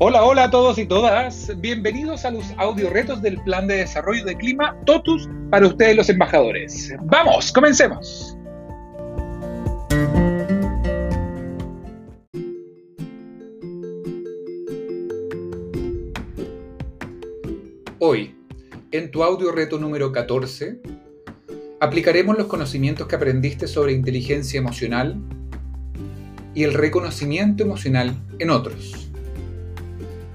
Hola, hola a todos y todas. Bienvenidos a los audio retos del Plan de Desarrollo de Clima TOTUS para ustedes los embajadores. Vamos, comencemos. Hoy, en tu audio reto número 14, aplicaremos los conocimientos que aprendiste sobre inteligencia emocional y el reconocimiento emocional en otros.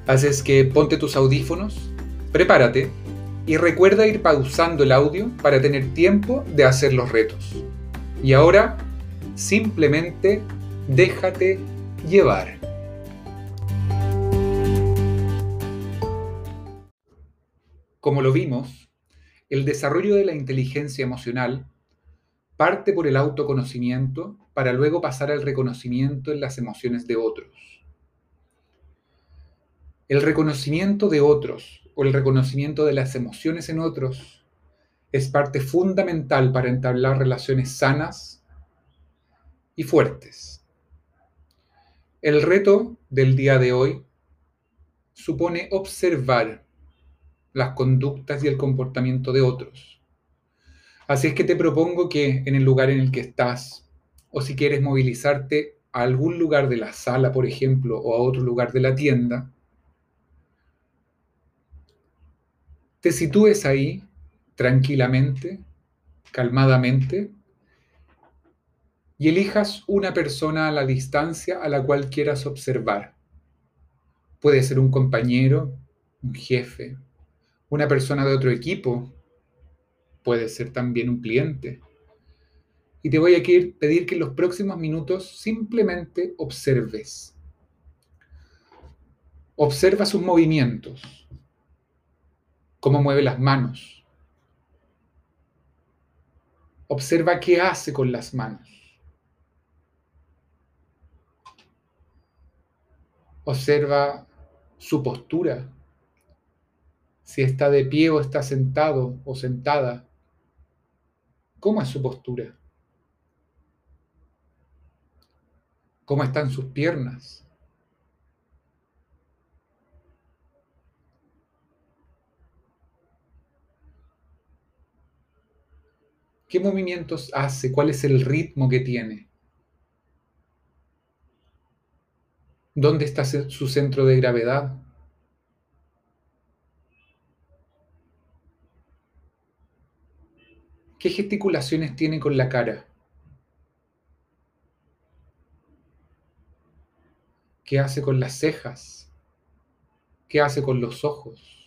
Así es que ponte tus audífonos, prepárate y recuerda ir pausando el audio para tener tiempo de hacer los retos. Y ahora, simplemente déjate llevar. Como lo vimos, el desarrollo de la inteligencia emocional parte por el autoconocimiento para luego pasar al reconocimiento en las emociones de otros. El reconocimiento de otros o el reconocimiento de las emociones en otros es parte fundamental para entablar relaciones sanas y fuertes. El reto del día de hoy supone observar las conductas y el comportamiento de otros. Así es que te propongo que en el lugar en el que estás, o si quieres movilizarte a algún lugar de la sala, por ejemplo, o a otro lugar de la tienda, te sitúes ahí tranquilamente, calmadamente, y elijas una persona a la distancia a la cual quieras observar. Puede ser un compañero, un jefe, una persona de otro equipo, puede ser también un cliente. Y te voy a pedir que en los próximos minutos simplemente observes. Observa sus movimientos cómo mueve las manos. Observa qué hace con las manos. Observa su postura, si está de pie o está sentado o sentada. ¿Cómo es su postura? ¿Cómo están sus piernas? ¿Qué movimientos hace? ¿Cuál es el ritmo que tiene? ¿Dónde está su centro de gravedad? ¿Qué gesticulaciones tiene con la cara? ¿Qué hace con las cejas? ¿Qué hace con los ojos?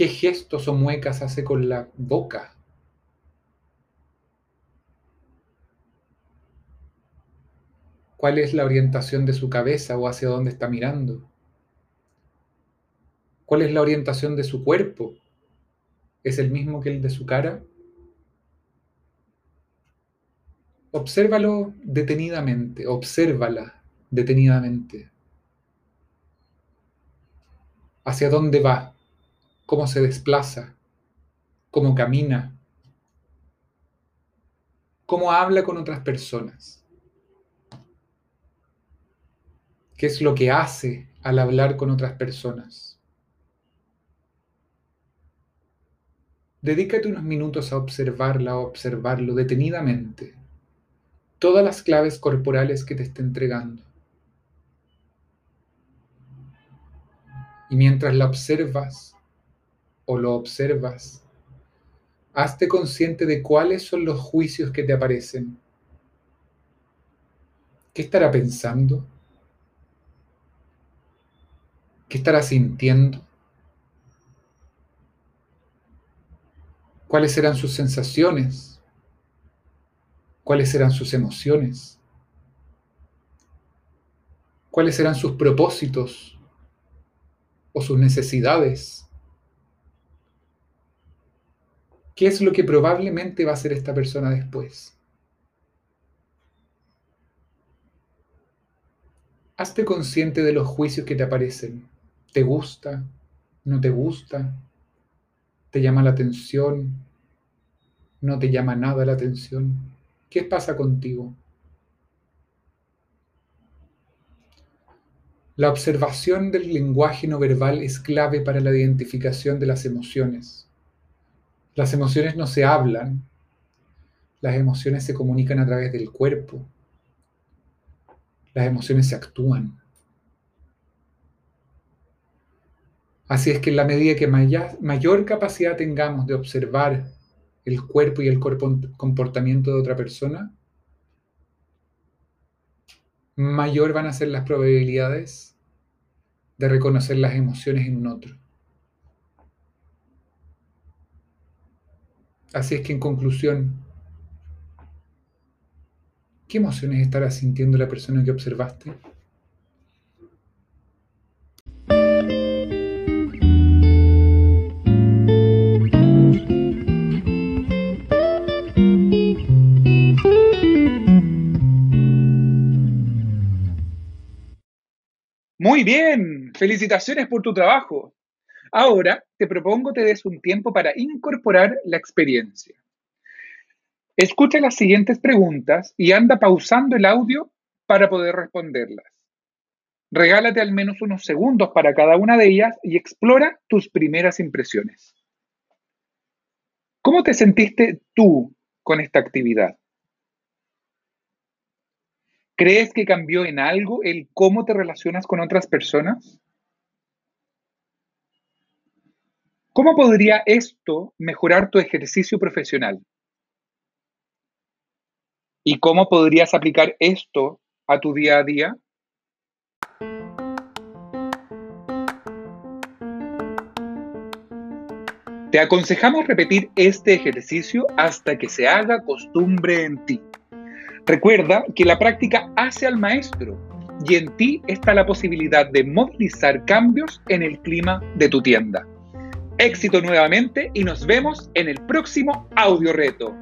¿Qué gestos o muecas hace con la boca? ¿Cuál es la orientación de su cabeza o hacia dónde está mirando? ¿Cuál es la orientación de su cuerpo? ¿Es el mismo que el de su cara? Obsérvalo detenidamente, obsérvala detenidamente. ¿Hacia dónde va? Cómo se desplaza, cómo camina, cómo habla con otras personas, qué es lo que hace al hablar con otras personas. Dedícate unos minutos a observarla o observarlo detenidamente, todas las claves corporales que te esté entregando. Y mientras la observas, o lo observas, hazte consciente de cuáles son los juicios que te aparecen. ¿Qué estará pensando? ¿Qué estará sintiendo? ¿Cuáles serán sus sensaciones? ¿Cuáles serán sus emociones? ¿Cuáles serán sus propósitos o sus necesidades? ¿Qué es lo que probablemente va a hacer esta persona después? Hazte consciente de los juicios que te aparecen. ¿Te gusta? ¿No te gusta? ¿Te llama la atención? ¿No te llama nada la atención? ¿Qué pasa contigo? La observación del lenguaje no verbal es clave para la identificación de las emociones. Las emociones no se hablan, las emociones se comunican a través del cuerpo, las emociones se actúan. Así es que en la medida que mayor capacidad tengamos de observar el cuerpo y el comportamiento de otra persona, mayor van a ser las probabilidades de reconocer las emociones en un otro. Así es que en conclusión, ¿qué emociones estará sintiendo la persona que observaste? Muy bien, felicitaciones por tu trabajo. Ahora te propongo te des un tiempo para incorporar la experiencia. Escucha las siguientes preguntas y anda pausando el audio para poder responderlas. Regálate al menos unos segundos para cada una de ellas y explora tus primeras impresiones. ¿Cómo te sentiste tú con esta actividad? ¿Crees que cambió en algo el cómo te relacionas con otras personas? ¿Cómo podría esto mejorar tu ejercicio profesional? ¿Y cómo podrías aplicar esto a tu día a día? Te aconsejamos repetir este ejercicio hasta que se haga costumbre en ti. Recuerda que la práctica hace al maestro y en ti está la posibilidad de movilizar cambios en el clima de tu tienda. Éxito nuevamente y nos vemos en el próximo audio reto.